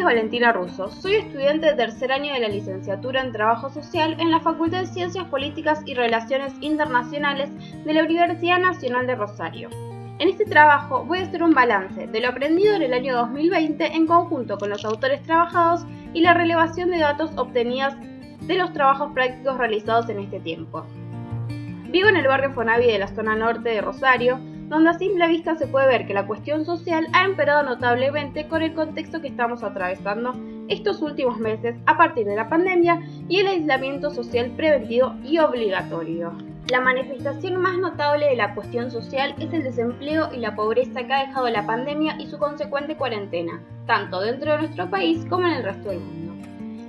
es Valentina Russo, soy estudiante de tercer año de la licenciatura en Trabajo Social en la Facultad de Ciencias Políticas y Relaciones Internacionales de la Universidad Nacional de Rosario. En este trabajo voy a hacer un balance de lo aprendido en el año 2020 en conjunto con los autores trabajados y la relevación de datos obtenidas de los trabajos prácticos realizados en este tiempo. Vivo en el barrio Fonavi de la zona norte de Rosario, donde a simple vista se puede ver que la cuestión social ha empeorado notablemente con el contexto que estamos atravesando estos últimos meses a partir de la pandemia y el aislamiento social preventivo y obligatorio. La manifestación más notable de la cuestión social es el desempleo y la pobreza que ha dejado la pandemia y su consecuente cuarentena, tanto dentro de nuestro país como en el resto del mundo.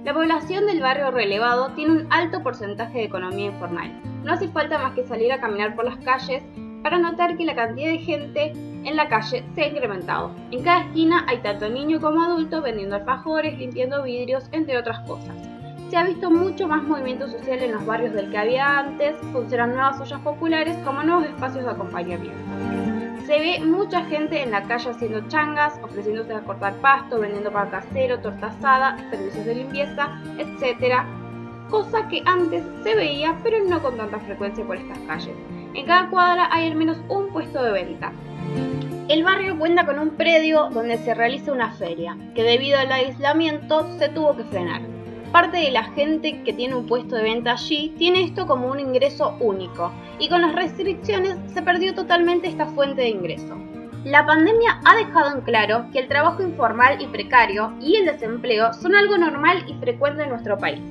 La población del barrio relevado tiene un alto porcentaje de economía informal. No hace falta más que salir a caminar por las calles para notar que la cantidad de gente en la calle se ha incrementado. En cada esquina hay tanto niño como adulto vendiendo alfajores, limpiando vidrios, entre otras cosas. Se ha visto mucho más movimiento social en los barrios del que había antes, funcionan nuevas ollas populares como nuevos espacios de acompañamiento. Se ve mucha gente en la calle haciendo changas, ofreciéndose a cortar pasto, vendiendo pan casero, torta asada, servicios de limpieza, etc. Cosa que antes se veía, pero no con tanta frecuencia por estas calles. En cada cuadra hay al menos un puesto de venta. El barrio cuenta con un predio donde se realiza una feria, que debido al aislamiento se tuvo que frenar. Parte de la gente que tiene un puesto de venta allí tiene esto como un ingreso único, y con las restricciones se perdió totalmente esta fuente de ingreso. La pandemia ha dejado en claro que el trabajo informal y precario y el desempleo son algo normal y frecuente en nuestro país.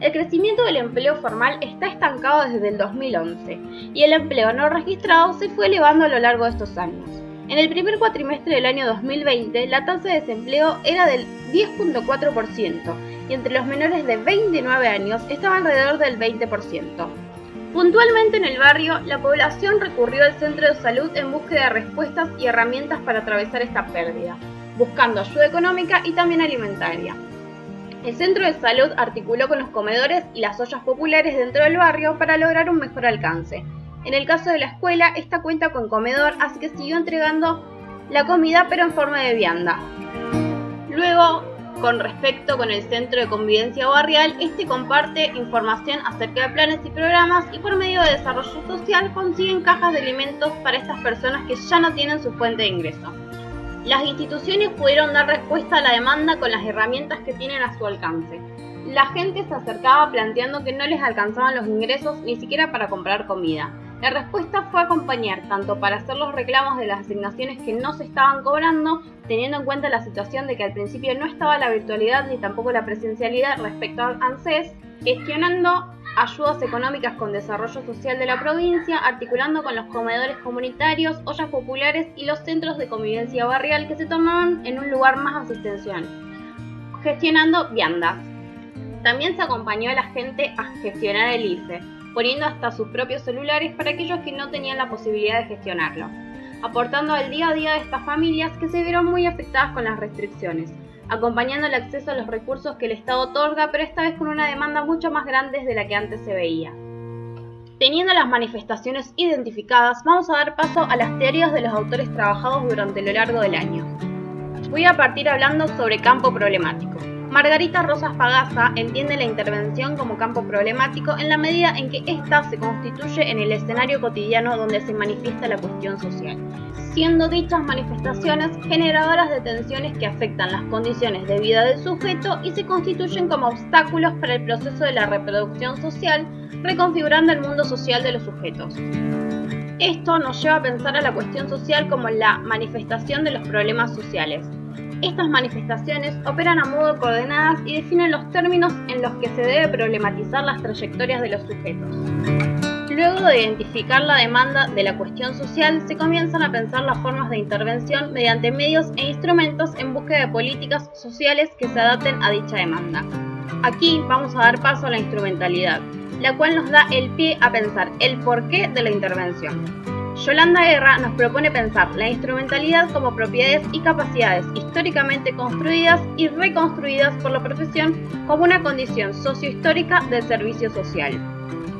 El crecimiento del empleo formal está estancado desde el 2011 y el empleo no registrado se fue elevando a lo largo de estos años. En el primer cuatrimestre del año 2020, la tasa de desempleo era del 10.4% y entre los menores de 29 años estaba alrededor del 20%. Puntualmente en el barrio, la población recurrió al centro de salud en búsqueda de respuestas y herramientas para atravesar esta pérdida, buscando ayuda económica y también alimentaria. El centro de salud articuló con los comedores y las ollas populares dentro del barrio para lograr un mejor alcance. En el caso de la escuela, esta cuenta con comedor, así que siguió entregando la comida pero en forma de vianda. Luego, con respecto con el Centro de Convivencia Barrial, este comparte información acerca de planes y programas y por medio de desarrollo social consiguen cajas de alimentos para estas personas que ya no tienen su fuente de ingreso. Las instituciones pudieron dar respuesta a la demanda con las herramientas que tienen a su alcance. La gente se acercaba planteando que no les alcanzaban los ingresos ni siquiera para comprar comida. La respuesta fue acompañar tanto para hacer los reclamos de las asignaciones que no se estaban cobrando, teniendo en cuenta la situación de que al principio no estaba la virtualidad ni tampoco la presencialidad respecto al ANSES, gestionando ayudas económicas con desarrollo social de la provincia, articulando con los comedores comunitarios, ollas populares y los centros de convivencia barrial que se tornaron en un lugar más asistencial, gestionando viandas. También se acompañó a la gente a gestionar el IFE, poniendo hasta sus propios celulares para aquellos que no tenían la posibilidad de gestionarlo, aportando al día a día de estas familias que se vieron muy afectadas con las restricciones acompañando el acceso a los recursos que el Estado otorga, pero esta vez con una demanda mucho más grande de la que antes se veía. Teniendo las manifestaciones identificadas, vamos a dar paso a las teorías de los autores trabajados durante lo largo del año. Voy a partir hablando sobre campo problemático. Margarita Rosas Pagasa entiende la intervención como campo problemático en la medida en que ésta se constituye en el escenario cotidiano donde se manifiesta la cuestión social, siendo dichas manifestaciones generadoras de tensiones que afectan las condiciones de vida del sujeto y se constituyen como obstáculos para el proceso de la reproducción social, reconfigurando el mundo social de los sujetos. Esto nos lleva a pensar a la cuestión social como la manifestación de los problemas sociales, estas manifestaciones operan a modo coordenadas y definen los términos en los que se debe problematizar las trayectorias de los sujetos. Luego de identificar la demanda de la cuestión social, se comienzan a pensar las formas de intervención mediante medios e instrumentos en búsqueda de políticas sociales que se adapten a dicha demanda. Aquí vamos a dar paso a la instrumentalidad, la cual nos da el pie a pensar el porqué de la intervención. Yolanda Guerra nos propone pensar la instrumentalidad como propiedades y capacidades históricamente construidas y reconstruidas por la profesión como una condición sociohistórica del servicio social.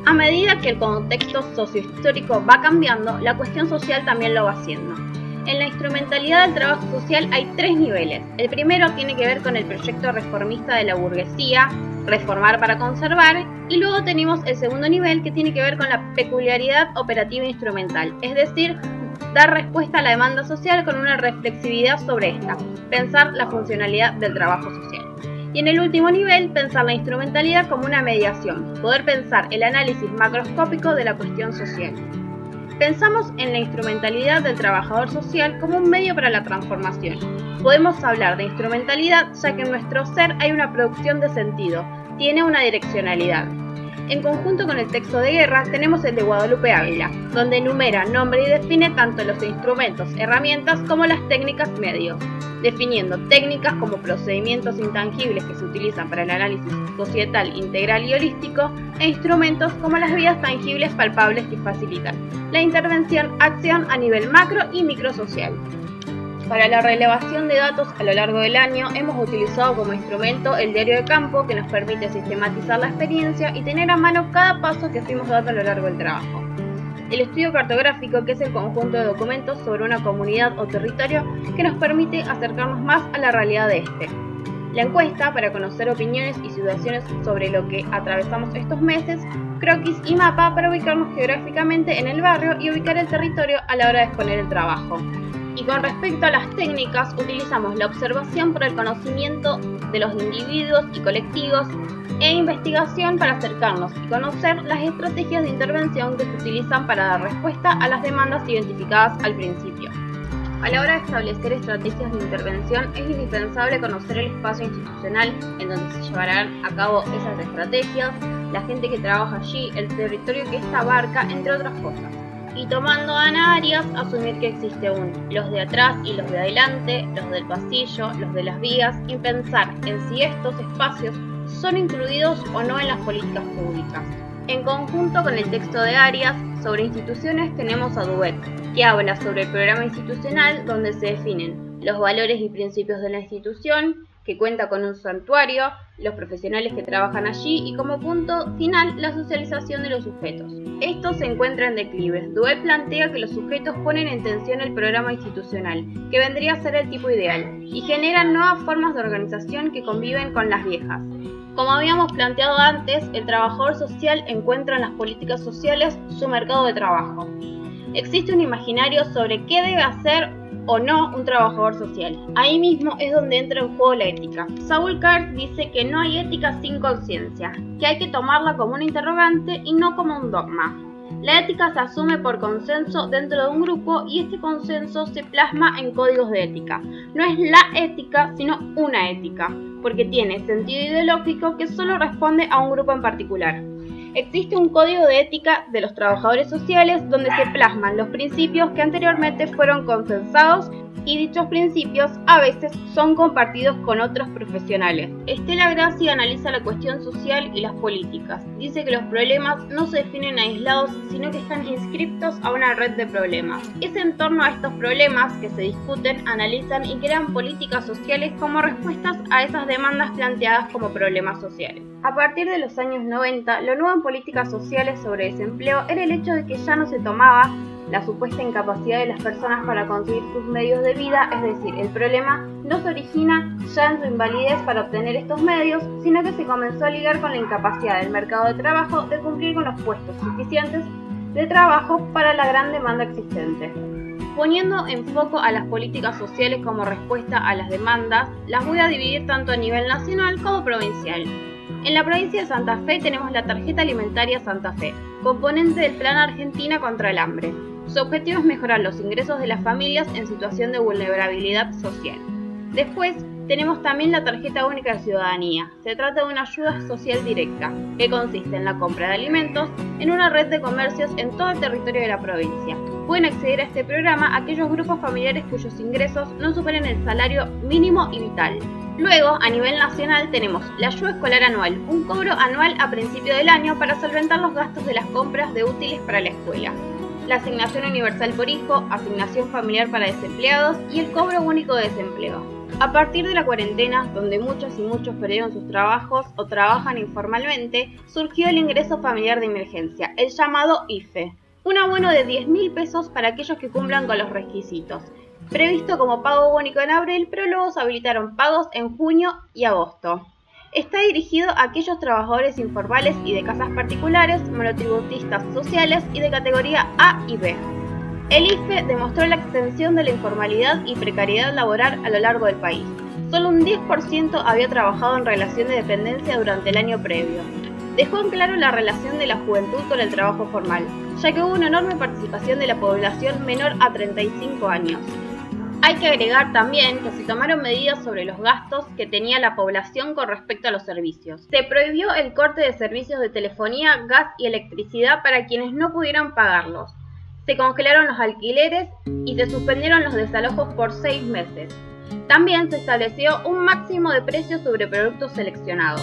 A medida que el contexto sociohistórico va cambiando, la cuestión social también lo va haciendo. En la instrumentalidad del trabajo social hay tres niveles. El primero tiene que ver con el proyecto reformista de la burguesía, reformar para conservar, y luego tenemos el segundo nivel que tiene que ver con la peculiaridad operativa instrumental, es decir, dar respuesta a la demanda social con una reflexividad sobre esta, pensar la funcionalidad del trabajo social. Y en el último nivel, pensar la instrumentalidad como una mediación, poder pensar el análisis macroscópico de la cuestión social. Pensamos en la instrumentalidad del trabajador social como un medio para la transformación. Podemos hablar de instrumentalidad ya que en nuestro ser hay una producción de sentido, tiene una direccionalidad. En conjunto con el texto de guerra tenemos el de Guadalupe Ávila, donde enumera, nombra y define tanto los instrumentos, herramientas como las técnicas medios definiendo técnicas como procedimientos intangibles que se utilizan para el análisis societal integral y holístico e instrumentos como las vías tangibles palpables que facilitan la intervención-acción a nivel macro y microsocial. Para la relevación de datos a lo largo del año hemos utilizado como instrumento el diario de campo que nos permite sistematizar la experiencia y tener a mano cada paso que fuimos dando a lo largo del trabajo el estudio cartográfico, que es el conjunto de documentos sobre una comunidad o territorio que nos permite acercarnos más a la realidad de este. La encuesta, para conocer opiniones y situaciones sobre lo que atravesamos estos meses, croquis y mapa para ubicarnos geográficamente en el barrio y ubicar el territorio a la hora de exponer el trabajo. Y con respecto a las técnicas, utilizamos la observación por el conocimiento de los individuos y colectivos e investigación para acercarnos y conocer las estrategias de intervención que se utilizan para dar respuesta a las demandas identificadas al principio. A la hora de establecer estrategias de intervención es indispensable conocer el espacio institucional en donde se llevarán a cabo esas estrategias, la gente que trabaja allí, el territorio que esta abarca, entre otras cosas. Y tomando Ana Arias, asumir que existe un los de atrás y los de adelante, los del pasillo, los de las vías, y pensar en si estos espacios son incluidos o no en las políticas públicas. En conjunto con el texto de Arias sobre instituciones tenemos a Duet, que habla sobre el programa institucional donde se definen los valores y principios de la institución, que cuenta con un santuario, los profesionales que trabajan allí y como punto final la socialización de los sujetos. Esto se encuentra en declive. Duet plantea que los sujetos ponen en tensión el programa institucional, que vendría a ser el tipo ideal, y generan nuevas formas de organización que conviven con las viejas. Como habíamos planteado antes, el trabajador social encuentra en las políticas sociales su mercado de trabajo. Existe un imaginario sobre qué debe hacer o no un trabajador social. Ahí mismo es donde entra en juego la ética. Saul Carr dice que no hay ética sin conciencia, que hay que tomarla como un interrogante y no como un dogma. La ética se asume por consenso dentro de un grupo y este consenso se plasma en códigos de ética. No es la ética, sino una ética porque tiene sentido ideológico que solo responde a un grupo en particular. Existe un código de ética de los trabajadores sociales donde se plasman los principios que anteriormente fueron consensados y dichos principios a veces son compartidos con otros profesionales. Estela Gracia analiza la cuestión social y las políticas. Dice que los problemas no se definen aislados, sino que están inscriptos a una red de problemas. Es en torno a estos problemas que se discuten, analizan y crean políticas sociales como respuestas a esas demandas planteadas como problemas sociales. A partir de los años 90, lo nuevo en políticas sociales sobre desempleo era el hecho de que ya no se tomaba la supuesta incapacidad de las personas para conseguir sus medios de vida, es decir, el problema no se origina ya en su invalidez para obtener estos medios, sino que se comenzó a ligar con la incapacidad del mercado de trabajo de cumplir con los puestos suficientes de trabajo para la gran demanda existente. Poniendo en foco a las políticas sociales como respuesta a las demandas, las voy a dividir tanto a nivel nacional como provincial. En la provincia de Santa Fe tenemos la tarjeta alimentaria Santa Fe, componente del Plan Argentina contra el Hambre. Su objetivo es mejorar los ingresos de las familias en situación de vulnerabilidad social. Después, tenemos también la tarjeta única de ciudadanía. Se trata de una ayuda social directa, que consiste en la compra de alimentos en una red de comercios en todo el territorio de la provincia. Pueden acceder a este programa aquellos grupos familiares cuyos ingresos no superen el salario mínimo y vital. Luego, a nivel nacional, tenemos la ayuda escolar anual, un cobro anual a principio del año para solventar los gastos de las compras de útiles para la escuela la asignación universal por hijo, asignación familiar para desempleados y el cobro único de desempleo. A partir de la cuarentena, donde muchos y muchos perdieron sus trabajos o trabajan informalmente, surgió el ingreso familiar de emergencia, el llamado IFE, un abono de 10 mil pesos para aquellos que cumplan con los requisitos. previsto como pago único en abril, pero luego se habilitaron pagos en junio y agosto. Está dirigido a aquellos trabajadores informales y de casas particulares, monotributistas sociales y de categoría A y B. El IFE demostró la extensión de la informalidad y precariedad laboral a lo largo del país. Solo un 10% había trabajado en relación de dependencia durante el año previo. Dejó en claro la relación de la juventud con el trabajo formal, ya que hubo una enorme participación de la población menor a 35 años. Hay que agregar también que se tomaron medidas sobre los gastos que tenía la población con respecto a los servicios. Se prohibió el corte de servicios de telefonía, gas y electricidad para quienes no pudieran pagarlos. Se congelaron los alquileres y se suspendieron los desalojos por seis meses. También se estableció un máximo de precios sobre productos seleccionados.